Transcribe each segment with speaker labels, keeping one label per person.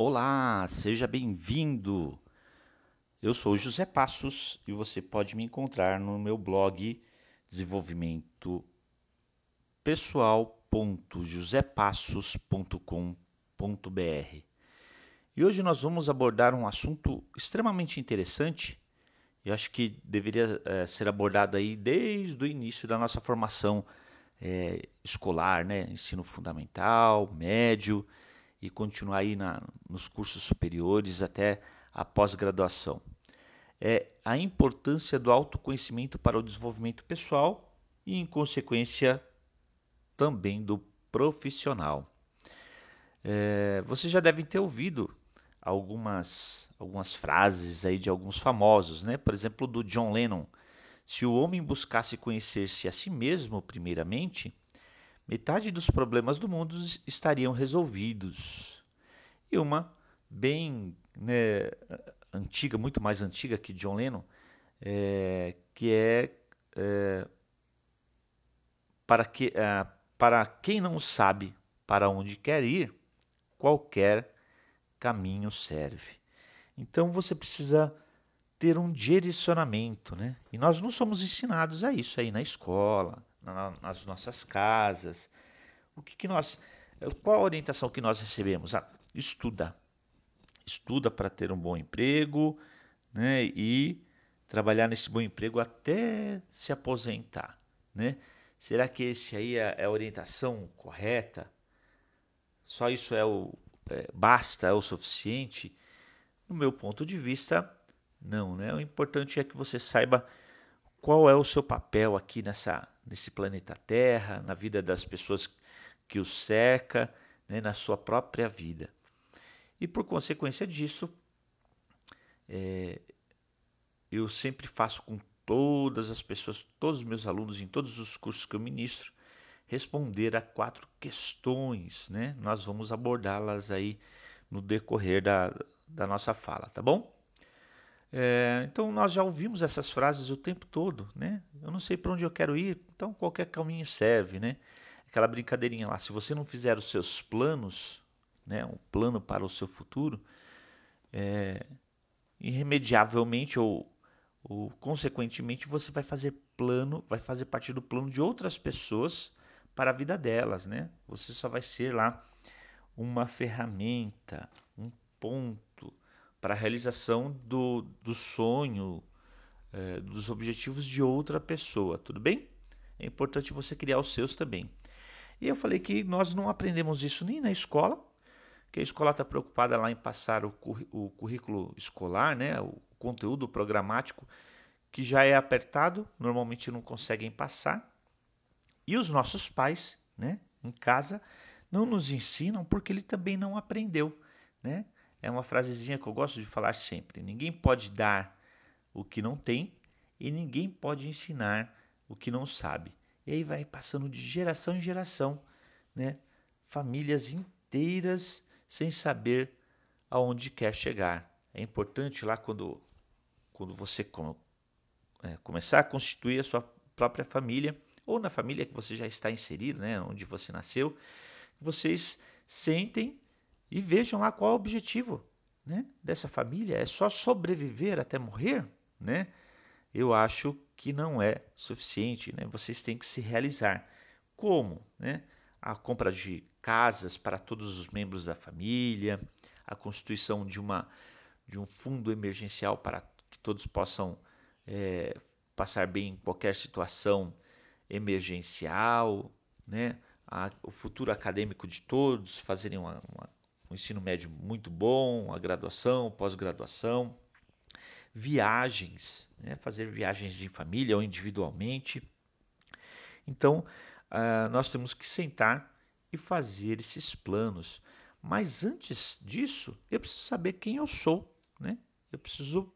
Speaker 1: Olá, seja bem-vindo. Eu sou José Passos e você pode me encontrar no meu blog desenvolvimento pessoal.josepassos.com.br. E hoje nós vamos abordar um assunto extremamente interessante e acho que deveria é, ser abordado aí desde o início da nossa formação é, escolar, né? ensino fundamental, médio e continuar aí na, nos cursos superiores até a pós-graduação. É a importância do autoconhecimento para o desenvolvimento pessoal e, em consequência, também do profissional. É, vocês já devem ter ouvido algumas, algumas frases aí de alguns famosos, né? Por exemplo, do John Lennon. Se o homem buscasse conhecer-se a si mesmo primeiramente, metade dos problemas do mundo estariam resolvidos. E uma bem né, antiga, muito mais antiga que John Lennon, é, que é, é para, que, é, para quem não sabe para onde quer ir, qualquer caminho serve. Então você precisa ter um direcionamento, né? E nós não somos ensinados a isso aí na escola, na, nas nossas casas. O que, que nós, qual a orientação que nós recebemos? Ah, estuda, estuda para ter um bom emprego, né? E trabalhar nesse bom emprego até se aposentar, né? Será que esse aí é, é a orientação correta? Só isso é o é, basta, é o suficiente? No meu ponto de vista, não, né? O importante é que você saiba qual é o seu papel aqui nessa, nesse planeta Terra, na vida das pessoas que o cerca, né, na sua própria vida. E por consequência disso, é, eu sempre faço com todas as pessoas, todos os meus alunos, em todos os cursos que eu ministro, responder a quatro questões, né? Nós vamos abordá-las aí no decorrer da, da nossa fala, tá bom? É, então nós já ouvimos essas frases o tempo todo, né? Eu não sei para onde eu quero ir, então qualquer caminho serve, né? Aquela brincadeirinha lá, se você não fizer os seus planos, né, um plano para o seu futuro, é, irremediavelmente ou, ou consequentemente você vai fazer plano, vai fazer parte do plano de outras pessoas para a vida delas, né? Você só vai ser lá uma ferramenta, um ponto para a realização do, do sonho, é, dos objetivos de outra pessoa, tudo bem? É importante você criar os seus também. E eu falei que nós não aprendemos isso nem na escola, que a escola está preocupada lá em passar o, o currículo escolar, né, o conteúdo programático, que já é apertado, normalmente não conseguem passar. E os nossos pais, né, em casa, não nos ensinam porque ele também não aprendeu, né? É uma frasezinha que eu gosto de falar sempre. Ninguém pode dar o que não tem e ninguém pode ensinar o que não sabe. E aí vai passando de geração em geração, né? Famílias inteiras sem saber aonde quer chegar. É importante lá quando, quando você é, começar a constituir a sua própria família, ou na família que você já está inserido, né, onde você nasceu, vocês sentem e vejam lá qual é o objetivo né, dessa família. É só sobreviver até morrer? Né? Eu acho que não é suficiente. Né? Vocês têm que se realizar. Como? Né? A compra de casas para todos os membros da família, a constituição de, uma, de um fundo emergencial para que todos possam é, passar bem em qualquer situação emergencial, né? A, o futuro acadêmico de todos, fazerem uma, uma, um ensino médio muito bom, a graduação, pós-graduação, viagens, né? fazer viagens em família ou individualmente. Então, uh, nós temos que sentar e fazer esses planos. Mas antes disso, eu preciso saber quem eu sou, né? Eu preciso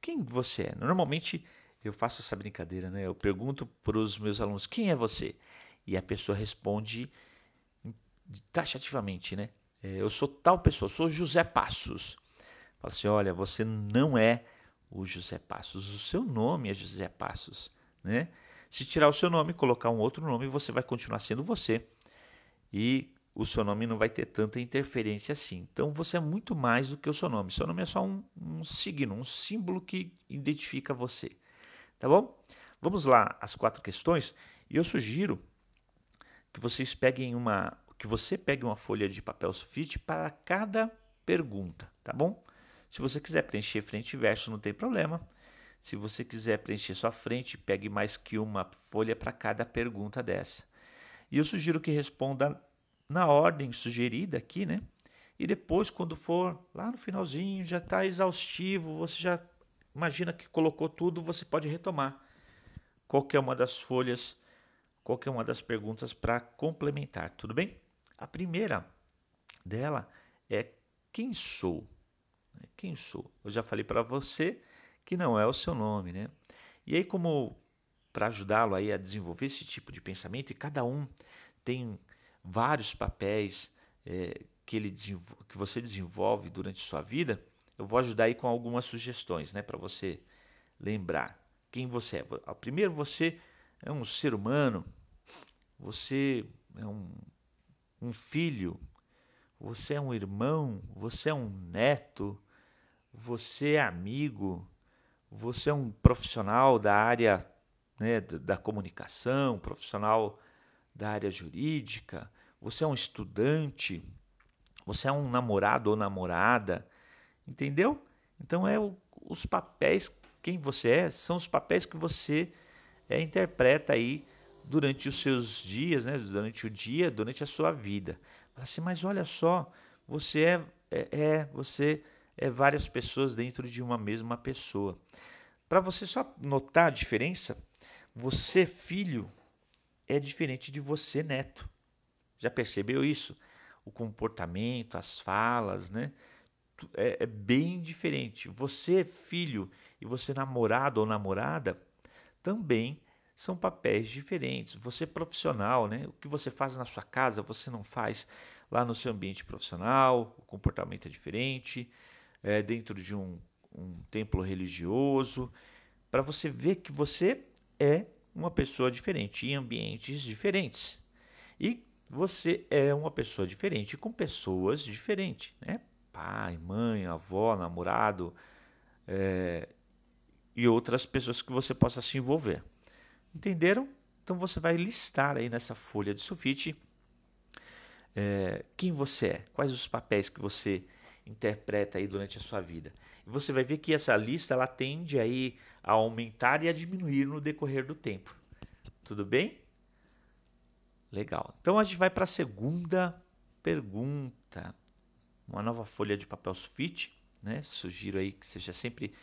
Speaker 1: quem você é. Normalmente eu faço essa brincadeira, né? Eu pergunto para os meus alunos quem é você e a pessoa responde taxativamente, né? É, eu sou tal pessoa, sou José Passos. Fala assim, olha, você não é o José Passos, o seu nome é José Passos, né? Se tirar o seu nome e colocar um outro nome, você vai continuar sendo você. E o seu nome não vai ter tanta interferência assim. Então você é muito mais do que o seu nome. Seu nome é só um, um signo, um símbolo que identifica você. Tá bom? Vamos lá, as quatro questões. E eu sugiro que vocês peguem uma, que você pegue uma folha de papel sulfite para cada pergunta, tá bom? Se você quiser preencher frente e verso, não tem problema. Se você quiser preencher só frente, pegue mais que uma folha para cada pergunta dessa. E eu sugiro que responda na ordem sugerida aqui, né? E depois, quando for lá no finalzinho, já está exaustivo, você já imagina que colocou tudo, você pode retomar qualquer uma das folhas, qualquer uma das perguntas para complementar, tudo bem? A primeira dela é quem sou? Quem sou? Eu já falei para você que não é o seu nome, né? E aí, como para ajudá-lo aí a desenvolver esse tipo de pensamento, e cada um tem vários papéis é, que, ele que você desenvolve durante sua vida, eu vou ajudar aí com algumas sugestões, né, para você lembrar quem você é. Primeiro, você é um ser humano, você é um, um filho, você é um irmão, você é um neto, você é amigo, você é um profissional da área né, da comunicação, profissional da área jurídica, você é um estudante, você é um namorado ou namorada, entendeu? Então é o, os papéis, quem você é, são os papéis que você é, interpreta aí durante os seus dias, né? durante o dia, durante a sua vida. Assim, mas olha só, você é, é, é você é várias pessoas dentro de uma mesma pessoa. Para você só notar a diferença, você filho é diferente de você neto. Já percebeu isso? O comportamento, as falas, né? É, é bem diferente. Você filho e você namorado ou namorada também são papéis diferentes. Você profissional, né? O que você faz na sua casa, você não faz lá no seu ambiente profissional, o comportamento é diferente, é, dentro de um, um templo religioso, para você ver que você é uma pessoa diferente em ambientes diferentes. E você é uma pessoa diferente com pessoas diferentes, né? Pai, mãe, avó, namorado é, e outras pessoas que você possa se envolver. Entenderam? Então você vai listar aí nessa folha de sulfite é, quem você é, quais os papéis que você interpreta aí durante a sua vida. E você vai ver que essa lista ela tende aí a aumentar e a diminuir no decorrer do tempo. Tudo bem? Legal. Então a gente vai para a segunda pergunta. Uma nova folha de papel sulfite, né? Sugiro aí que seja sempre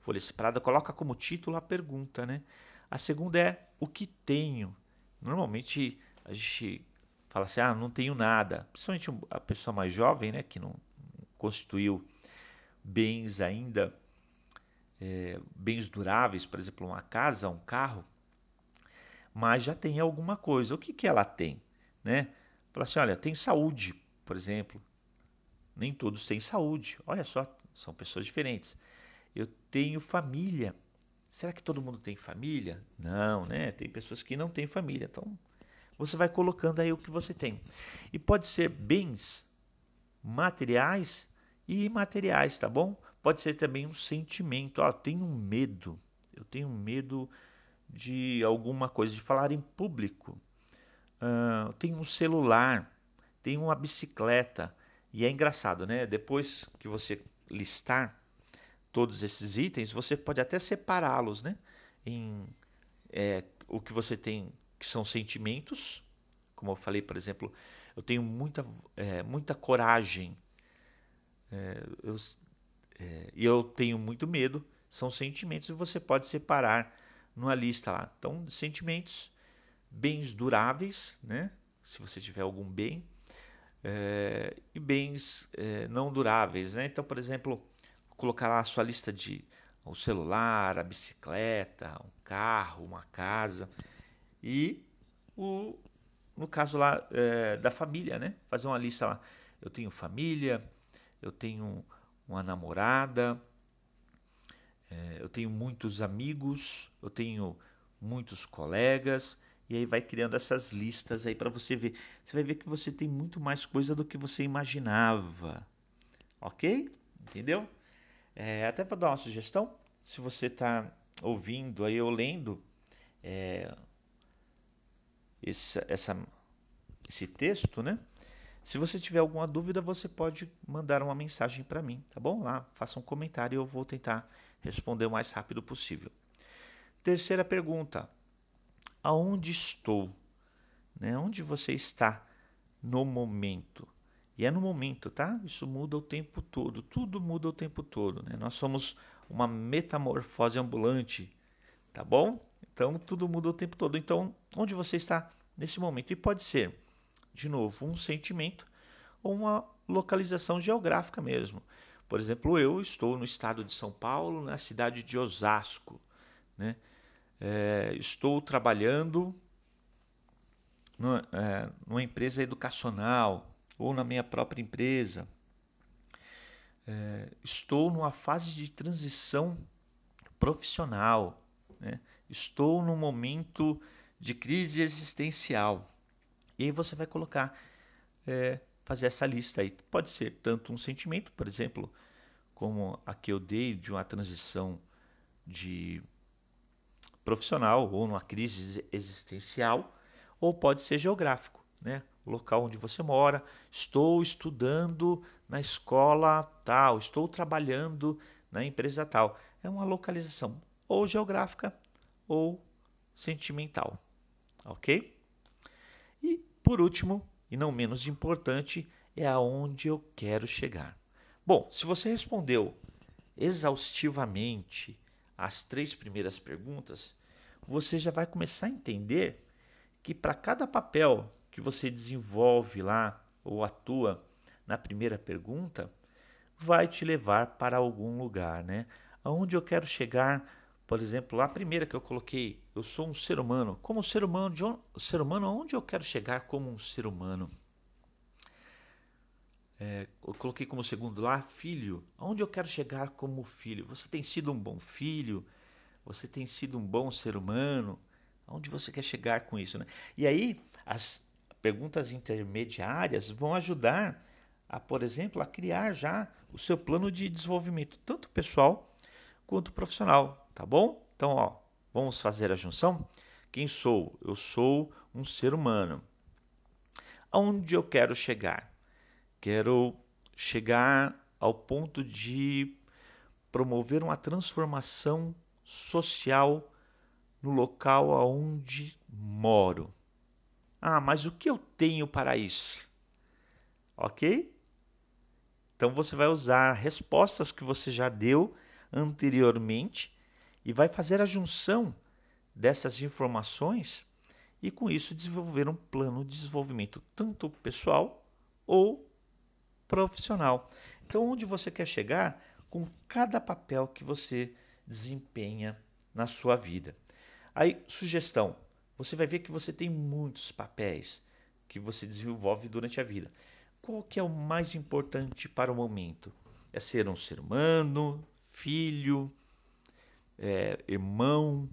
Speaker 1: folha separada. Coloca como título a pergunta, né? A segunda é o que tenho. Normalmente a gente fala assim, ah, não tenho nada. Principalmente a pessoa mais jovem, né, que não constituiu bens ainda, é, bens duráveis, por exemplo, uma casa, um carro, mas já tem alguma coisa. O que, que ela tem? Né? Fala assim, olha, tem saúde, por exemplo. Nem todos têm saúde. Olha só, são pessoas diferentes. Eu tenho família. Será que todo mundo tem família? Não, né? Tem pessoas que não têm família. Então, você vai colocando aí o que você tem. E pode ser bens materiais e imateriais, tá bom? Pode ser também um sentimento. Ah, tenho medo. Eu tenho medo de alguma coisa, de falar em público. Uh, tenho um celular, tenho uma bicicleta. E é engraçado, né? Depois que você listar todos esses itens, você pode até separá-los, né? Em é, o que você tem que são sentimentos, como eu falei, por exemplo, eu tenho muita, é, muita coragem é, eu, é, e eu tenho muito medo, são sentimentos e você pode separar numa lista lá. Então, sentimentos, bens duráveis, né? se você tiver algum bem, é, e bens é, não duráveis. Né? Então, por exemplo, colocar lá a sua lista de o celular, a bicicleta, um carro, uma casa e o, no caso lá é, da família, né? Fazer uma lista lá. Eu tenho família, eu tenho uma namorada, é, eu tenho muitos amigos, eu tenho muitos colegas e aí vai criando essas listas aí para você ver. Você vai ver que você tem muito mais coisa do que você imaginava. Ok? Entendeu? É, até para dar uma sugestão, se você está ouvindo aí ou lendo é, esse, essa, esse texto, né? Se você tiver alguma dúvida, você pode mandar uma mensagem para mim, tá bom? Lá, faça um comentário e eu vou tentar responder o mais rápido possível. Terceira pergunta: aonde estou? Né? Onde você está no momento? E é no momento, tá? Isso muda o tempo todo, tudo muda o tempo todo. Né? Nós somos uma metamorfose ambulante, tá bom? Então tudo muda o tempo todo. Então, onde você está nesse momento? E pode ser, de novo, um sentimento ou uma localização geográfica mesmo. Por exemplo, eu estou no estado de São Paulo, na cidade de Osasco. Né? É, estou trabalhando numa, é, numa, empresa educacional ou na minha própria empresa. É, estou numa fase de transição profissional. Né? Estou num momento de crise existencial. E aí você vai colocar, é, fazer essa lista aí. Pode ser tanto um sentimento, por exemplo, como a que eu dei de uma transição de profissional ou numa crise existencial, ou pode ser geográfico, né? Local onde você mora. Estou estudando na escola tal, estou trabalhando na empresa tal. É uma localização ou geográfica ou sentimental, ok? E por último, e não menos importante, é aonde eu quero chegar. Bom, se você respondeu exaustivamente as três primeiras perguntas, você já vai começar a entender que para cada papel que você desenvolve lá ou atua na primeira pergunta, vai te levar para algum lugar, né? Aonde eu quero chegar, por exemplo, a primeira que eu coloquei, eu sou um ser humano. Como ser humano, de onde, ser humano, aonde eu quero chegar como um ser humano? É, eu coloquei como segundo lá, filho. Aonde eu quero chegar como filho? Você tem sido um bom filho? Você tem sido um bom ser humano? Aonde você quer chegar com isso? Né? E aí, as perguntas intermediárias vão ajudar a, por exemplo, a criar já o seu plano de desenvolvimento, tanto pessoal quanto profissional, tá bom? Então, ó, vamos fazer a junção? Quem sou? Eu sou um ser humano. Aonde eu quero chegar? Quero chegar ao ponto de promover uma transformação social no local aonde moro. Ah, mas o que eu tenho para isso? Ok? Então você vai usar respostas que você já deu anteriormente e vai fazer a junção dessas informações e com isso desenvolver um plano de desenvolvimento tanto pessoal ou profissional. Então, onde você quer chegar com cada papel que você desempenha na sua vida. Aí, sugestão: você vai ver que você tem muitos papéis que você desenvolve durante a vida. Qual que é o mais importante para o momento? É ser um ser humano, filho, é, irmão,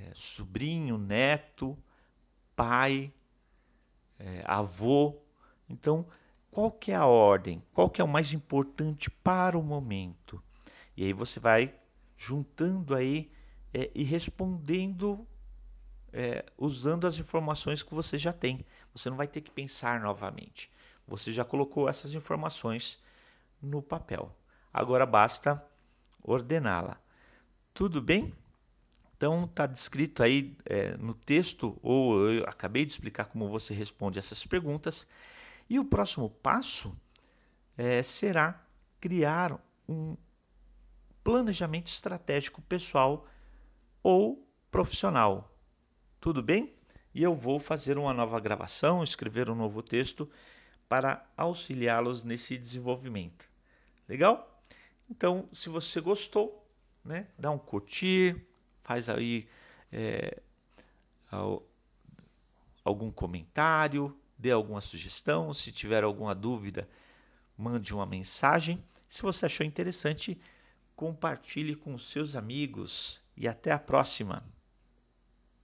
Speaker 1: é, sobrinho, neto, pai, é, avô. Então, qual que é a ordem? Qual que é o mais importante para o momento? E aí você vai juntando aí é, e respondendo é, usando as informações que você já tem. Você não vai ter que pensar novamente. Você já colocou essas informações no papel. Agora basta ordená-la. Tudo bem? Então está descrito aí é, no texto, ou eu acabei de explicar como você responde essas perguntas. E o próximo passo é, será criar um planejamento estratégico pessoal ou profissional. Tudo bem? E eu vou fazer uma nova gravação, escrever um novo texto para auxiliá-los nesse desenvolvimento. Legal? Então, se você gostou, né, dá um curtir, faz aí é, algum comentário, dê alguma sugestão. Se tiver alguma dúvida, mande uma mensagem. Se você achou interessante, compartilhe com seus amigos e até a próxima.